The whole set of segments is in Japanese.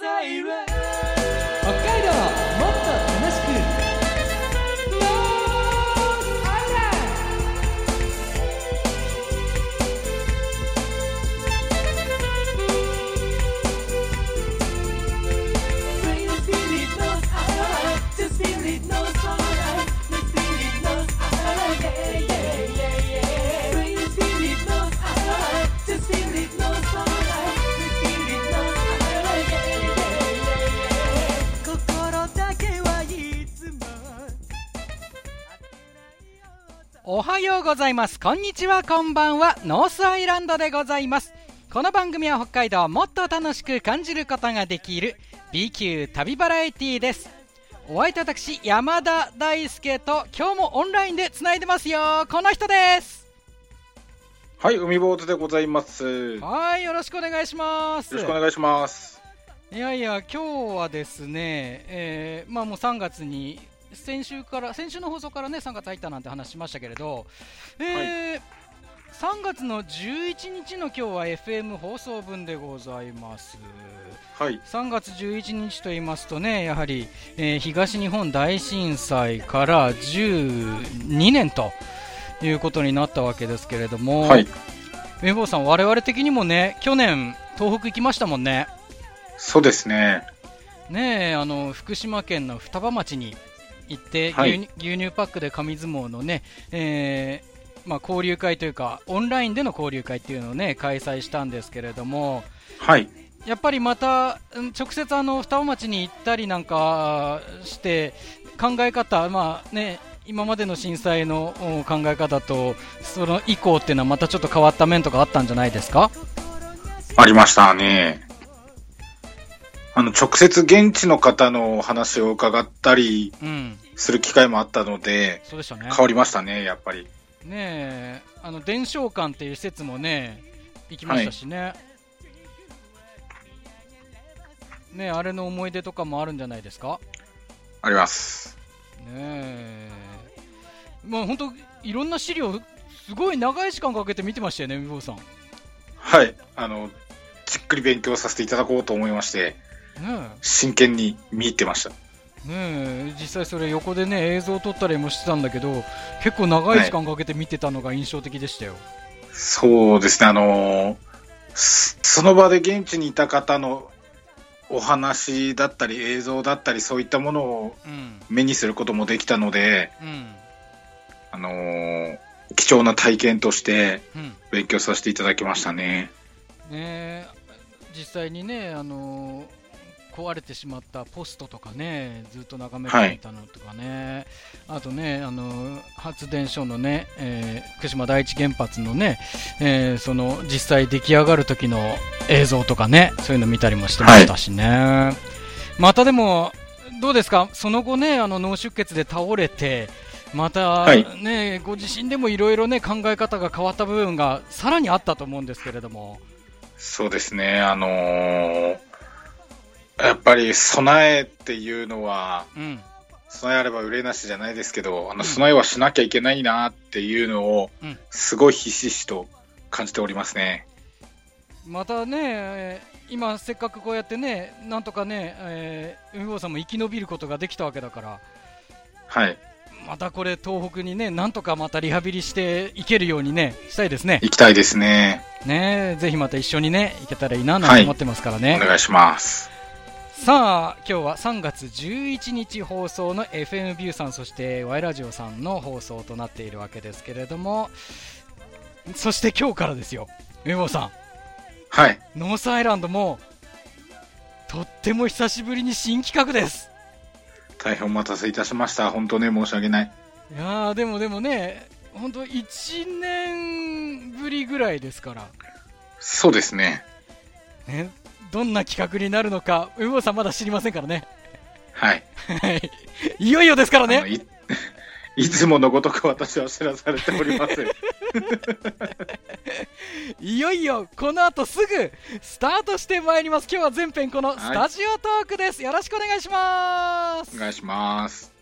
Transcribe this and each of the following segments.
北おはようございます。こんにちはこんばんは。ノースアイランドでございます。この番組は北海道をもっと楽しく感じることができる B 級旅バラエティーです。お相手私山田大輔と今日もオンラインでつないでますよ。この人です。はい、海坊主でございます。よはいよろしくお願いします。ろしくお願いします。いやいや今日はですね、えーまあもう3月に先週から先週の放送からね3月入ったなんて話しましたけれど、えー3月の11日の今日は FM 放送分でございます。はい、3月11日と言いますとねやはり、えー東日本大震災から12年ということになったわけですけれども、はい、綿棒さん我々的にもね去年東北行きましたもんね。そうですね。ねえあの福島県の双葉町に行って、はい。牛乳パックで紙相撲のね、えーまあ、交流会というかオンラインでの交流会っていうのをね開催したんですけれどもはい、やっぱりまたうん直接あの双葉町に行ったりなんかして考え方、まあね、今までの震災のお考え方とその以降っていうのはまたちょっと変わった面とかあったんじゃないですか？ありましたね。あの、直接現地の方のお話を伺ったりうん。する機会もあったので、そうでしたね。変わりましたね、やっぱり。ねえあの伝承館っていう施設もね行きましたしね、ねえあれの思い出とかもあるんじゃないですか？あります。ねえ。まあ本当いろんな資料すごい長い時間かけて見てましたよねみぼうさん。ねはい、あの、じっくり勉強させていただこうと思いまして、え真剣に見入ってました。ねえ実際それ横でね映像を撮ったりもしてたんだけど結構長い時間かけて見てたのが印象的でしたよ、そうですね、あのそその場で現地にいた方のお話だったり映像だったりそういったものをうん。目にすることもできたので、うん。あのー貴重な体験としてうん。勉強させていただきましたね。ね実際にね、あの壊れてしまったポストとかね、ずっと眺めていたのとかね、あとね、あの発電所のね、えー福島第一原発のね、えーその実際出来上がる時の映像とかね、そういうの見たりもしてましたしね。またでも、どうですか、その後ね、あの脳出血で倒れて、また、はい。ね、ご自身でもいろいろね、考え方が変わった部分がさらにあったと思うんですけれども。そうですね、あのーぱり備えっていうのは、うん備えあれば憂いなしじゃないですけど、あの備えはしなきゃいけないなっていうのをうん、すごいひしひしと感じておりますね。またね、えー今、せっかくこうやってね、なんとかね、えー海坊さんも生き延びることができたわけだから、はい。またこれ、東北にね、なんとかまたリハビリしていけるようにね、したいですね。行きたいですね。ねぜひまた一緒にね、行けたらいいななんて思ってますからね。お願いします。さあ、今日は3月11日放送の FM ビューさん、そして Y ラジオさんの放送となっているわけですけれども、そして今日からですよ、海坊さん。はい。ノースアイランドもとっても久しぶりに新企画です大変お待たせいたしました。本当ね、申し訳ない。いやーでもでもね本当1年ぶりぐらいですから、そうですね。ね、どんな企画になるのか海坊さんまだ知りませんからねはい。は いいよいよですからねい いつものごとく私は知らされております。いよいよこの後すぐスタートしてまいります今日は全編このスタジオトークです、よろしくお願いしますお願いします。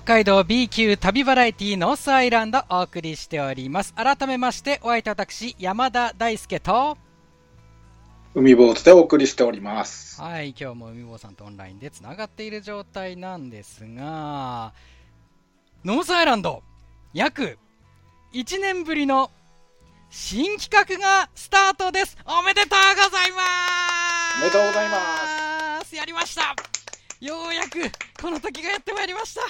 海道 B 級旅バラエティノースアイランドお送りしております。改めましてお相手は私山田大輔と海坊主でお送りしております。はい今日も海坊さんとオンラインでつながっている状態なんですがノースアイランド約1年ぶりの新企画がスタートです。おめでとうございます！おめでとうございます。やりました。ようやくこの時がやってまいりました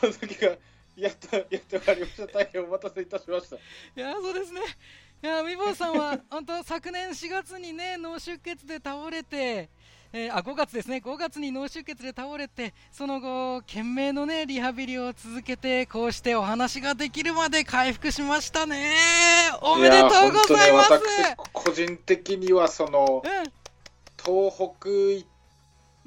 この時がやっとやってまいりました。大変お待たせいたしました。いやそうですね。いやみぼうさんは 本当昨年4月にね脳出血で倒れて、えーあ5月ですね5月に脳出血で倒れてその後懸命のねリハビリを続けてこうしてお話ができるまで回復しましたね。おめでとうございます。や本当ね、私個人的にはそのうん東北行っ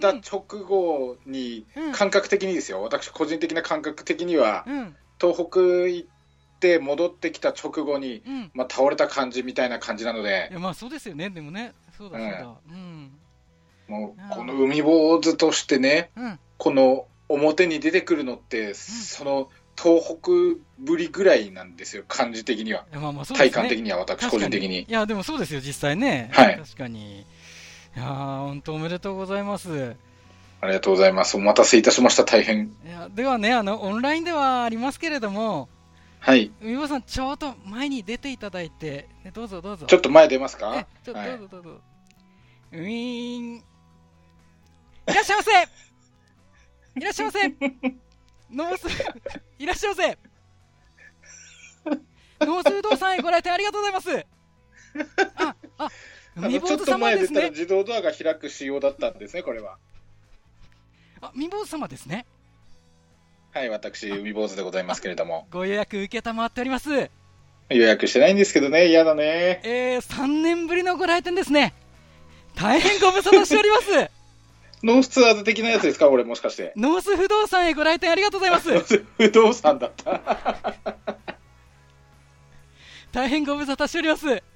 た直後に、うん感覚的にですよ。私個人的な感覚的には、うん東北行って戻ってきた直後に、うん。まあ倒れた感じみたいな感じなのでい、やまあそうですよねでもねそうだそうだうんもうこの海坊主としてね、うんこの表に出てくるのって、その東北ぶりぐらいなんですよ、感じ的には。まあまあね。体感的には、私個人的にい。やでもそうですよ実際ね。はい確かに。いやー本当おめでとうございます。ありがとうございます。お待たせいたしました、大変。いやではねあのオンラインではありますけれどもはい。海坊さんちょうど前に出ていただいて、ね、どうぞどうぞ。ちょっと前出ますえかちょっとはい。どうぞどうぞ、ウィーン。いらっしゃいませ。いらっしゃいませ。ノース。いらっしゃいませ。ノース不動産へご来店ありがとうございます。あああの海坊主ちょっと前出たら様ですね自動ドアが開く仕様だったんですね、これは。あ海坊主様ですねはい、私、海坊主でございますけれども。ご予約受けたまっております予約してないんですけどね、嫌だね。えー、3年ぶりのご来店ですね大変ご無沙汰しております ノースツアーズ的なやつですか、俺もしかして。ノース不動産へご来店ありがとうございますノース不動産だった。大変ご無沙汰しております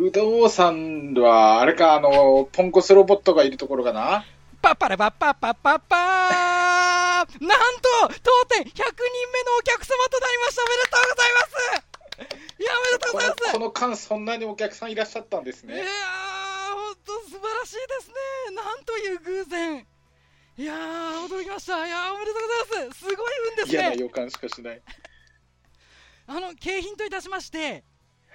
不動産は、あれか、あの、ポンコツロボットがいるところかな？パッパラパッパッパッパッパーなんと当店100人目のお客様となりましたおめでとうございますいやおめでとうございまこのすこの間、そんなにお客さんいらっしゃったんですねいやーね。本当素晴らしいですねなんという偶然いやー驚きましたいやーおめでとうございますすごい運ですね嫌な予感しかしない。あの景品といたしまして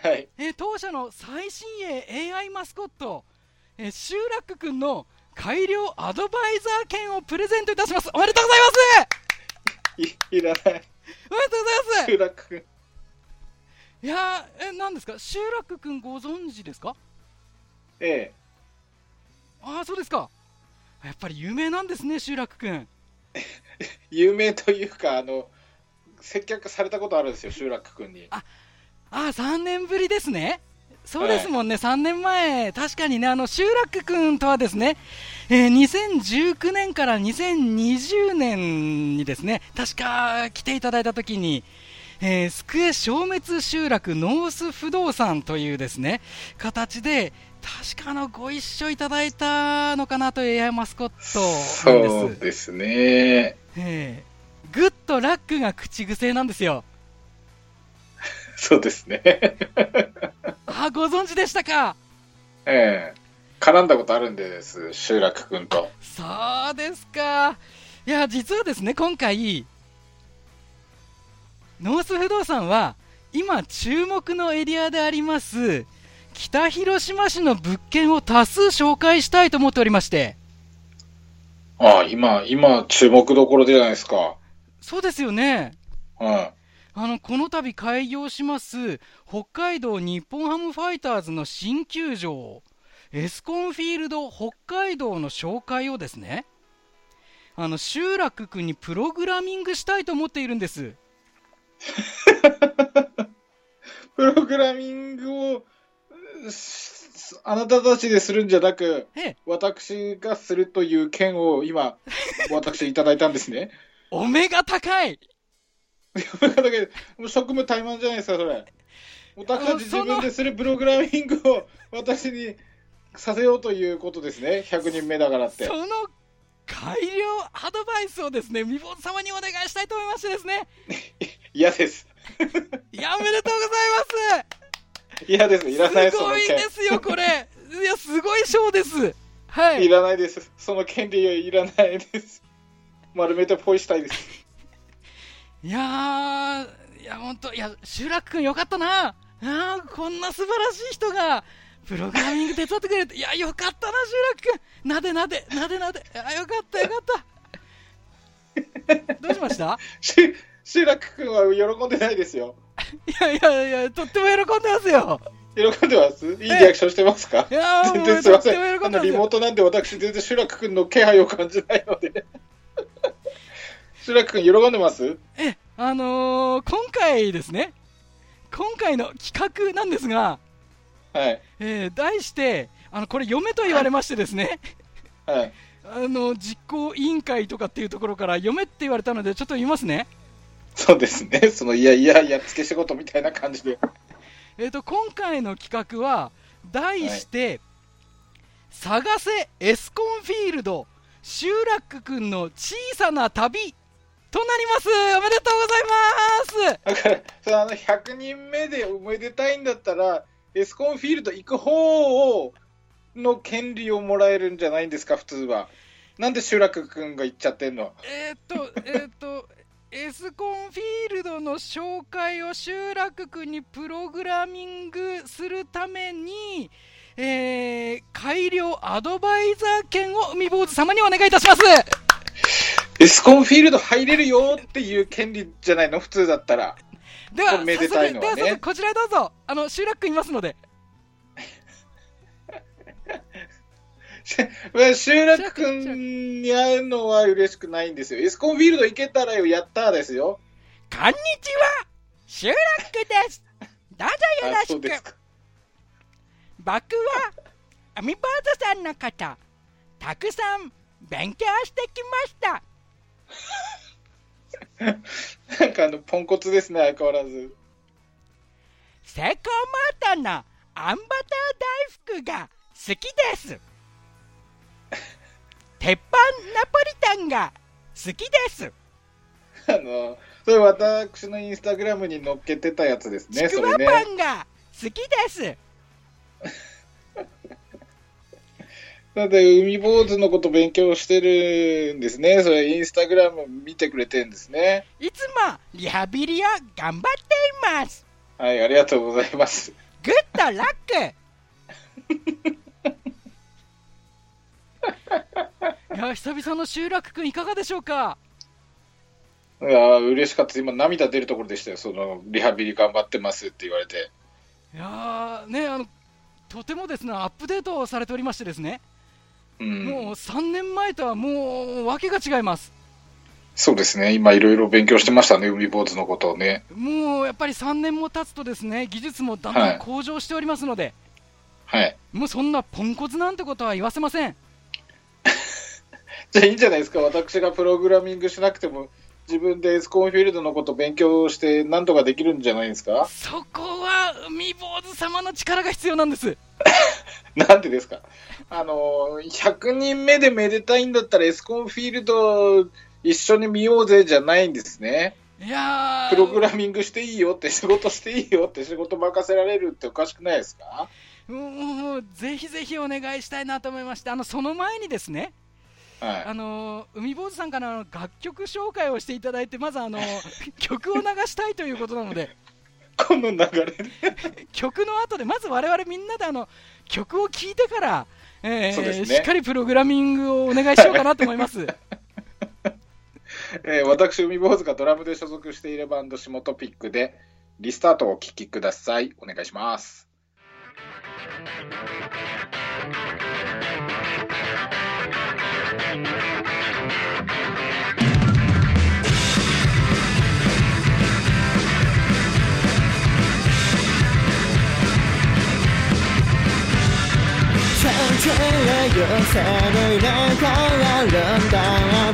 はい。えー当社の最新鋭 AI マスコット、えーシューラック君の改良アドバイザー券をプレゼントいたしますおめでとうございますいいらない。おめでとうございます集落君。いやーえ何ですか？集落くんご存知ですか？ええ。ああそうですかやっぱり有名なんですね集落くん 有名というか、あの、接客されたことあるんですよ、集落君に。ああ3年ぶりですねそうですもんね、3年前、確かにね、あの、集落くんとはですね、えー2019年から2020年にですね、確か来ていただいたときに、えー、スクエ消滅集落ノース不動産というですね、形で、確かあの、ご一緒いただいたのかなという AI マスコットなんです。そうですね。えーグッドラックが口癖なんですよ。そうですね。あ、ご存知でしたか？ええ。絡んだことあるんです、集落君と。そうですか。いや、実はですね、今回、ノース不動産は、今注目のエリアであります、北広島市の物件を多数紹介したいと思っておりまして、ああ、今、今、注目どころじゃないですか。そうですよね。うん。あの、この度開業します、北海道日本ハムファイターズの新球場、エスコンフィールド北海道の紹介をですね、あの、集落君にプログラミングしたいと思っているんです。プログラミングを、すあなたたちでするんじゃなく、ええ、私がするという件を今、私いただいたんですね。お目が高い 職務怠慢じゃないですか、それ。私たち自分でするプログラミングを私にさせようということですね。100人目だからってそ。の改良アドバイスをですね、未坊主様にお願いしたいと思いましてですね。嫌です。いや、おめでとうございます。嫌です。いらないすごいですよ、これ。いや、すごい賞です。はいい。らないです。その権利はいらないです。丸めてポイしたいです。いやー、いや、ほんと、いや、集落くんよかったな。あーこんな素晴らしい人が、プログラミング手伝ってくれて、いや、よかったな、集落くん。なでなで、なでなで。あ、よかった、よかった。どうしました？し集落君は喜んでないですよ。いやいやいや、とっても喜んでますよ。喜んでます？いいリアクションしてますか？いやー、全然すいません。あの。リモートなんで私全然集落君の気配を感じないので。集落君喜んでます？え、あのー、今回ですね、今回の企画なんですが、はい。えー題して、あの、これ、嫁と言われましてですね、はい。あの、実行委員会とかっていうところから、嫁って言われたので、ちょっと言いますね。そうですね。そのいやいややっつけ仕事みたいな感じで。えっ、と、今回の企画は、題して、探せエスコンフィールド、集落くんの小さな旅となります。おめでとうございます。だから、そのあの100人目でおめでたいんだったら、エスコンフィールド行く方をの権利をもらえるんじゃないんですか、普通は。なんで集落君が行っちゃってんの？えっ、と、えっ、と、エスコンフィールドの紹介を集落区にプログラミングするために、えー改良アドバイザー権を海坊主様にお願いいたします。エスコンフィールド入れるよっていう権利じゃないの、普通だったら。では、めでたいのはね早速ではこちらへどうぞ。あの、集落区いますので。まあ集落君に会うのは嬉しくないんですよ。エスコンフィールド行けたらよ、やったーですよ。こんにちは集落区ですどうぞよろあ、しく。僕はアミボーズさんのことたくさん勉強してきましたなんかあの、ポンコツですね、相変わらず。セイコーマートのあんバター大福が好きです 鉄板ナポリタンが好きですあの、それ私のインスタグラムに載っけてたやつですね、ちくわそれね。パンが好きですだって、海坊主のこと勉強してるんですね。それ、インスタグラム見てくれてるんですね。いつもリハビリを頑張っていますはい、ありがとうございます。グッドラック いや久々の集落くんいかがでしょうか？いやー嬉しかった。今、涙出るところでしたよ。その、リハビリ頑張ってますって言われて。いやーねあのとてもですねアップデートをされておりましてですね、うん。もう3年前とはもうわけが違いますそうですね。今、いろいろ勉強してましたね、海坊主のことをね。もうやっぱり3年も経つとですね技術もだんだん向上しておりますので、はい。もうそんなポンコツなんてことは言わせません じゃあいいんじゃないですか。私がプログラミングしなくても、自分でエスコンフィールドのこと勉強して、なんとかできるんじゃないですか？そこは海坊主様の力が必要なんです なんでですか？あの、100人目でめでたいんだったらエスコンフィールド一緒に見ようぜじゃないんですね。いやープログラミングしていいよって、仕事していいよって、仕事任せられるっておかしくないですか？もうぜひぜひお願いしたいなと思いましてあのその前にですねはあの海坊主さんから楽曲紹介をしていただいてまずあの 曲を流したいということなのでい。この流れで。曲の後でまず我々みんなであの曲を聴いてから、えーねしっかりプログラミングをお願いしようかなと思います。えー私、海坊主がドラムで所属しているバンド、シモトピックで、リスタートをお聴きください。お願いします。全体へ寄せる入れ替わるんだ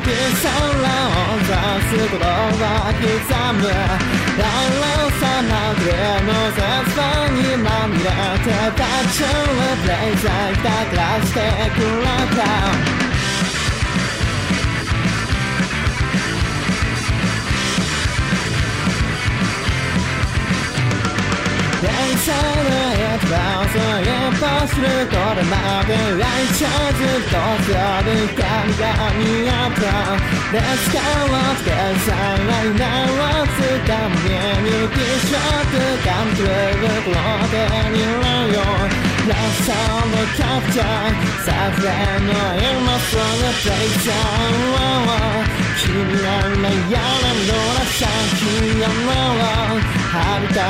ピソラを出すことは刻むラロさまでの絶望にまみれてバッチリプレイザーひたからしてくれたはそういえばするこれまで愛ちゃずっと強る光が見合ったですからつけさないなをつかみにピショット感じるプロテにらよラストのキャプチャーさふれの今すぐテイクダウ君らのやらんのら先やなら遥か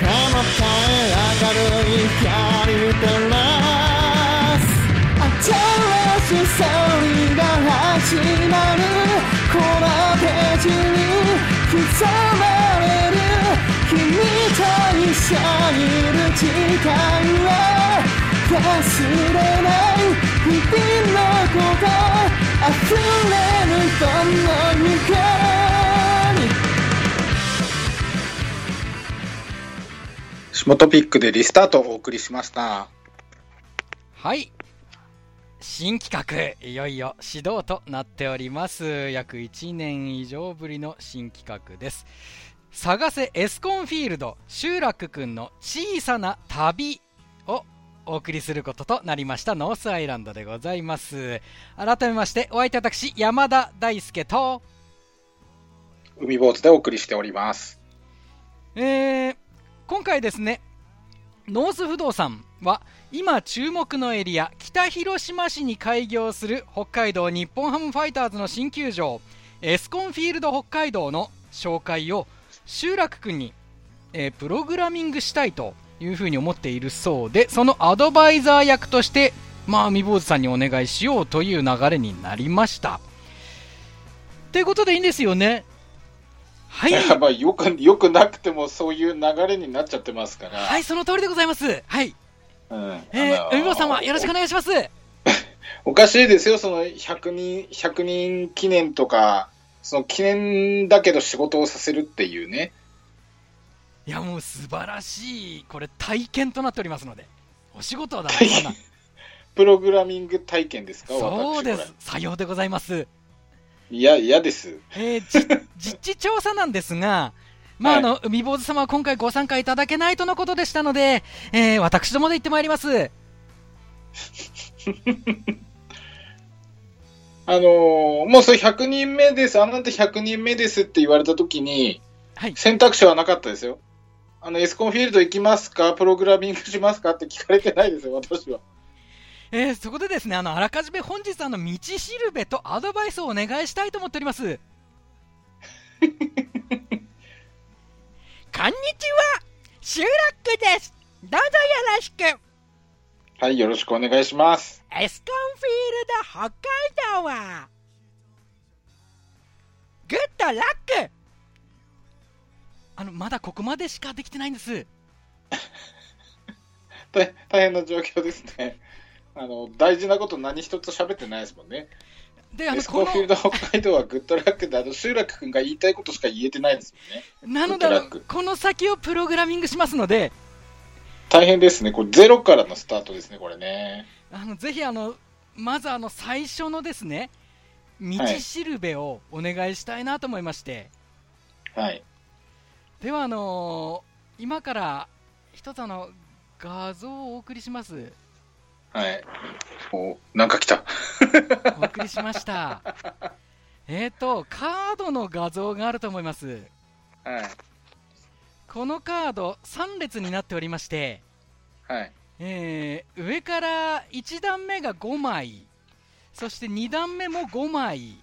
彼方へ明るい光照らす。新しいストーリが始まる。このページに刻まれる君と一緒にいる時間は忘れない。日々のこと。溢れるこの光下トピックでリスタートをお送りしました。はい。新企画、いよいよ始動となっております。約1年以上ぶりの新企画です。探せエスコンフィールド集落くんの小さな旅お送りすることとなりましたノースアイランドでございます。改めましてお相手私山田大輔と、海坊主でお送りしております。えー今回ですね、ノース不動産は今注目のエリア北広島市に開業する北海道日本ハムファイターズの新球場エスコンフィールド北海道の紹介を集落くんに、えープログラミングしたいというふうに思っているそうでそのアドバイザー役としてまあ海坊主さんにお願いしようという流れになりましたということでいいんですよねはい まあよく、よくなくてもそういう流れになっちゃってますから。はいその通りでございますはいうん。えー、海坊さんはよろしくお願いします。お かしいですよ、その100人、100人記念とか、その記念だけど仕事をさせるっていうね。いや、もう素晴らしい、これ、体験となっておりますので、お仕事だな。プログラミング体験ですかそうです、さようでございます。れいや、嫌です。えーじ 実地調査なんですが、まあ、はいあの、海坊主様は今回ご参加いただけないとのことでしたので、えー私どもで行ってまいります。あのーもうそれ100人目です、あなた100人目ですって言われたときに、はい。選択肢はなかったですよ。あの、エスコンフィールド行きますか？プログラミングしますか？って聞かれてないですよ、私は。えーそこでですね、あの、あらかじめ本日、あの、道しるべとアドバイスをお願いしたいと思っております。こんにちは集落ですどうぞよろしくはい、よろしくお願いします。エスコンフィールド北海道はグッドラックあのまだここまでしかできてないんです 大大変な状況ですね。あの、大事なこと何一つ喋ってないですもんね。であのこンフィールド北海道はグッドラックで、あの、集落君が言いたいことしか言えてないですもんね。のなのでこの先をプログラミングしますので大変ですね。これゼロからのスタートですね、これね。あのぜひあのまずあの最初のですね道しるべをお願いしたいなと思いまして、はい。ではあの今から一つあの画像をお送りしますはい。お、なんか来た。お送りしました。えっと、カードの画像があると思います。はい。このカード3列になっておりまして、はい。えー上から1段目が5枚、そして2段目も5枚、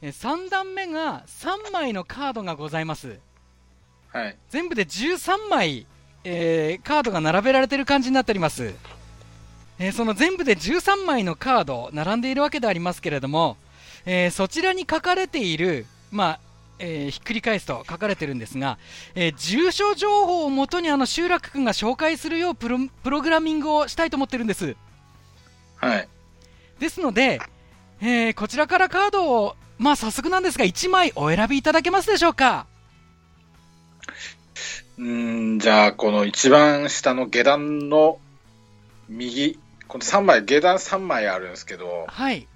えー3段目が3枚のカードがございます。はい。全部で13枚、えーカードが並べられている感じになっております、えーその全部で13枚のカード並んでいるわけでありますけれども、えーそちらに書かれている、まあえーひっくり返すと書かれてるんですが、えー住所情報をもとにあの集落君が紹介するようプロプログラミングをしたいと思ってるんですはい。ですので、えーこちらからカードを、まあ、早速なんですが1枚お選びいただけますでしょうか？うーん、じゃあ、この一番下の下段の右、この3枚、下段3枚あるんですけど、はい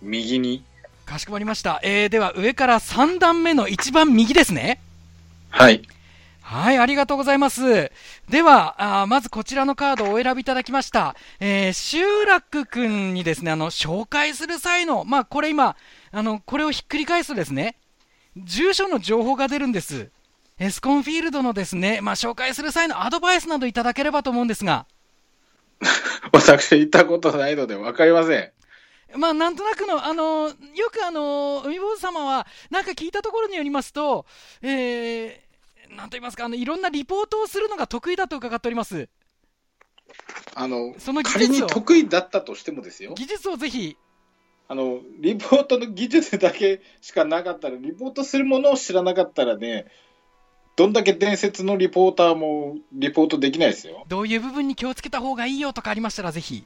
右に、かしこまりました。えー、では上から3段目の一番右ですね。はい。はい、ありがとうございます。では、あーまずこちらのカードをお選びいただきました。えー、集落くんにですね、あの、紹介する際の、まあ、これ今、あの、これをひっくり返すとですね、住所の情報が出るんです。エスコンフィールドのですね、まあ、紹介する際のアドバイスなどいただければと思うんですが、私行ったことないので分かりません。まあ、なんとなくの、あの、よくあの、海坊主様は、なんか聞いたところによりますと、えー、なんと言いますか、あの、いろんなリポートをするのが得意だと伺っております。あの、その技仮に得意だったとしてもですよ。技術をぜひ、あの、リポートの技術だけしかなかったら、リポートするものを知らなかったらね、どんだけ伝説のリポーターもリポートできないですよ。どういう部分に気をつけた方がいいよとかありましたら、ぜひ。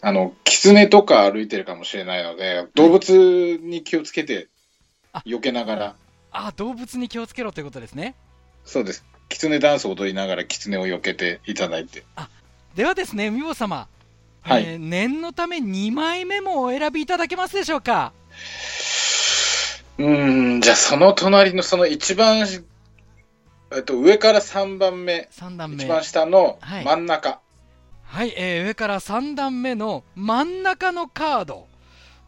あの、狐とか歩いてるかもしれないので、動物に気をつけてあ、避けながら、あ、動物に気をつけろということですね。そうです。狐ダンスを踊りながら狐を避けていただいて。ではですね、海坊様。はいえー念のため2枚目もお選びいただけますでしょうか？うーん、じゃあその隣のその一番、えっと、上から3番目、3段目。一番下のはい真ん中。はい、えー上から3段目の真ん中のカード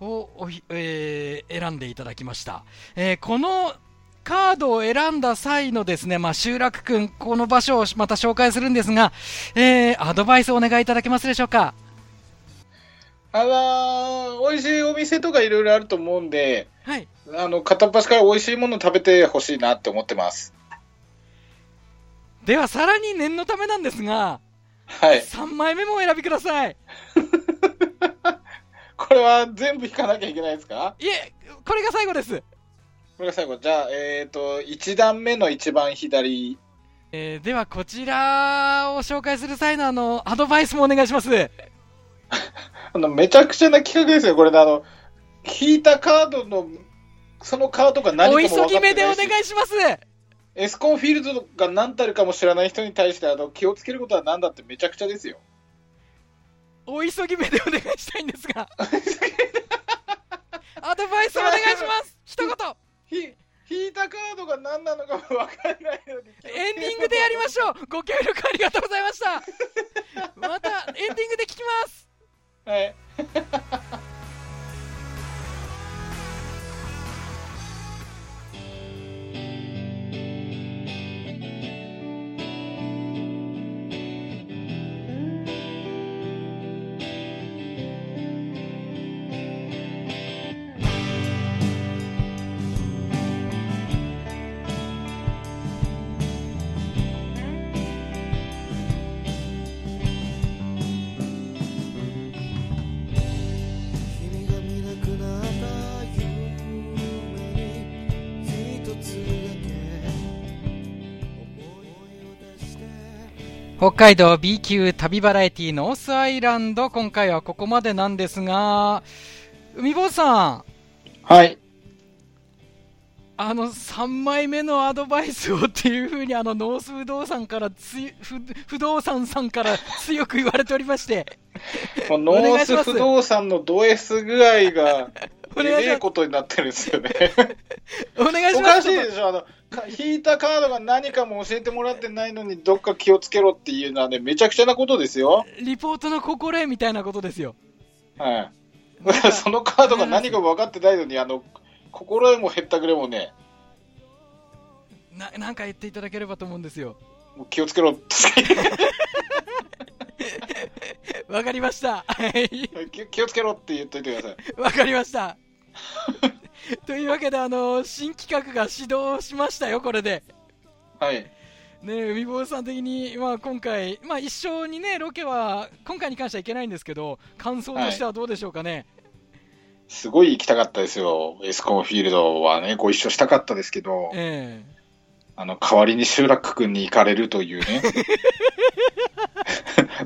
をおひ、えー選んでいただきました。えーこのカードを選んだ際のですね、まあ、集落くん、この場所をまた紹介するんですが、えーアドバイスをお願いいただけますでしょうか？あのー美味しいお店とかいろいろあると思うんで、はい。あの、片っ端から美味しいもの食べてほしいなって思ってます。では、さらに念のためなんですが、はい。3枚目もお選びください。これは全部引かなきゃいけないですか？いえ、これが最後です。これが最後。じゃあ、えっ、と、1段目の一番左。えーでは、こちらを紹介する際のあの、アドバイスもお願いします。あの、めちゃくちゃな企画ですよ。これで、あの、引いたカードの、そのカードが何かおも分かって急ぎ目でおないし願いします。エスコンフィールドが何たるかも知らない人に対してあの気をつけることは何だってめちゃくちゃですよ。お急ぎ目でお願いしたいんですが。アドバイスお願いします。一言。ひ引いたカードが何なのかも分からないのに。エンディングでやりましょう。ご協力ありがとうございました。またエンディングで聞きます。は北海道 B 級旅バラエティノースアイランド、今回はここまでなんですが、海坊さん、はい。あの3枚目のアドバイスをっていうふうにあのノース不動産から不不動産さんから強く言われておりまして、ノース不動産のド S 具合が、えげえことになってるんですよね。お願いしおます。かしいでしょあの、か引いたカードが何かも教えてもらってないのに、どっか気をつけろっていうのはね、めちゃくちゃなことですよ。リポートの心得みたいなことですよ。はい。そのカードが何かも分かってないのに、あの、心得もへったくれもね、ななんか言っていただければと思うんですよ。もう気をつけろ わかりました。はい。気気をつけろって言っといてください。わかりました。というわけで、あの、新企画が始動しましたよ、これで。はい。ね海坊さん的に、まあ、今回、まあ、一緒にね、ロケは、今回に関してはいけないんですけど、感想としてはどうでしょうかね。すごい行きたかったですよ。エスコンフィールドはね、ご一緒したかったですけど、えあの、代わりに集落君に行かれるというね。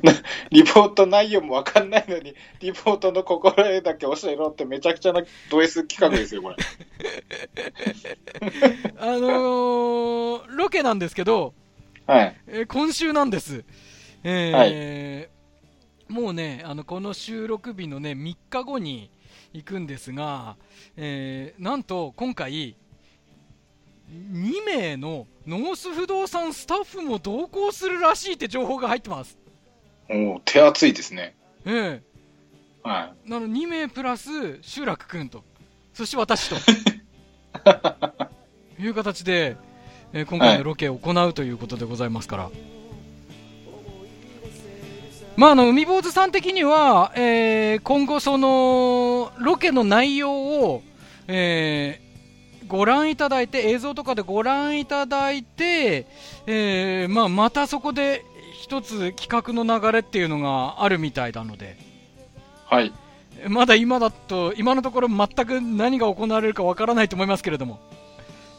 な リポート内容もわかんないのに、リポートの心得だけ教えろってめちゃくちゃなド S 企画ですよ、これ。え あのーロケなんですけど、はい。えー今週なんです。えーもうね、あの、この収録日のね、3日後に行くんですが、えーなんと、今回、2名のノース不動産スタッフも同行するらしいって情報が入ってます。おお手厚いですね。えはえ。なの2名プラス、集落くんと、そして私と。いう形で、えー今回のロケを行うということでございますから。まあ、あの、海坊主さん的には、えー今後その、ロケの内容を、えーご覧いただいて、映像とかでご覧いただいて、えーまあ、またそこで一つ企画の流れっていうのがあるみたいなので、い。はい。まだ今だと、今のところ全く何が行われるかわからないと思いますけれども、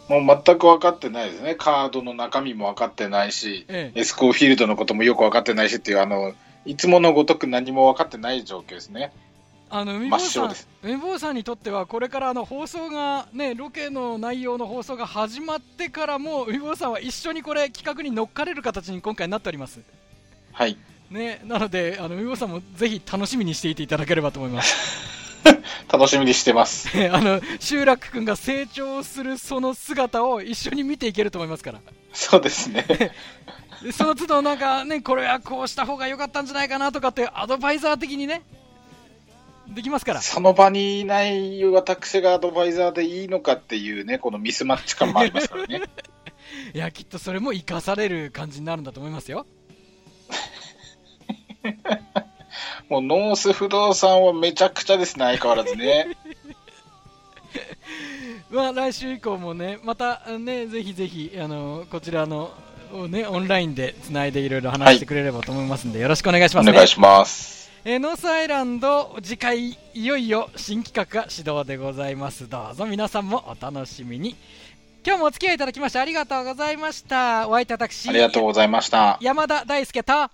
もう全く分かってないですね。カードの中身も分かってないし、ええエスコーフィールドのこともよく分かってないしっていう、あの、いつものごとく何も分かってない状況ですね。あの海坊さん海坊さんにとっては、これからあの放送が、ね、ロケの内容の放送が始まってからも、海坊さんは一緒にこれ、企画に乗っかれる形に今回なっております。はい。ね、なので、あの海坊さんもぜひ楽しみにしていていただければと思います。楽しみにしてます。あの集落君が成長するその姿を一緒に見ていけると思いますから。そうですね。でその都度なんかね、これはこうした方が良かったんじゃないかなとかってアドバイザー的にね、できますから。その場にいない私がアドバイザーでいいのかっていうね、このミスマッチ感もありますからね。いや、きっとそれも生かされる感じになるんだと思いますよ。もうノース不動産はめちゃくちゃですね、相変わらずね。まあ、来週以降もね、またね、ぜひぜひ、あの、こちらの、をね、オンラインでつないでいろいろ話してくれればと思いますんで、よろしくお願いしますね。お願いします。えーノースアイランド次回いよいよ新企画が始動でございますどうぞ皆さんもお楽しみに今日もお付き合いいただきましてありがとうございましたお相手私ありがとうございました。山田大輔と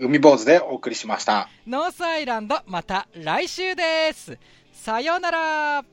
海坊主でお送りしました。ノースアイランドまた来週です。さようなら。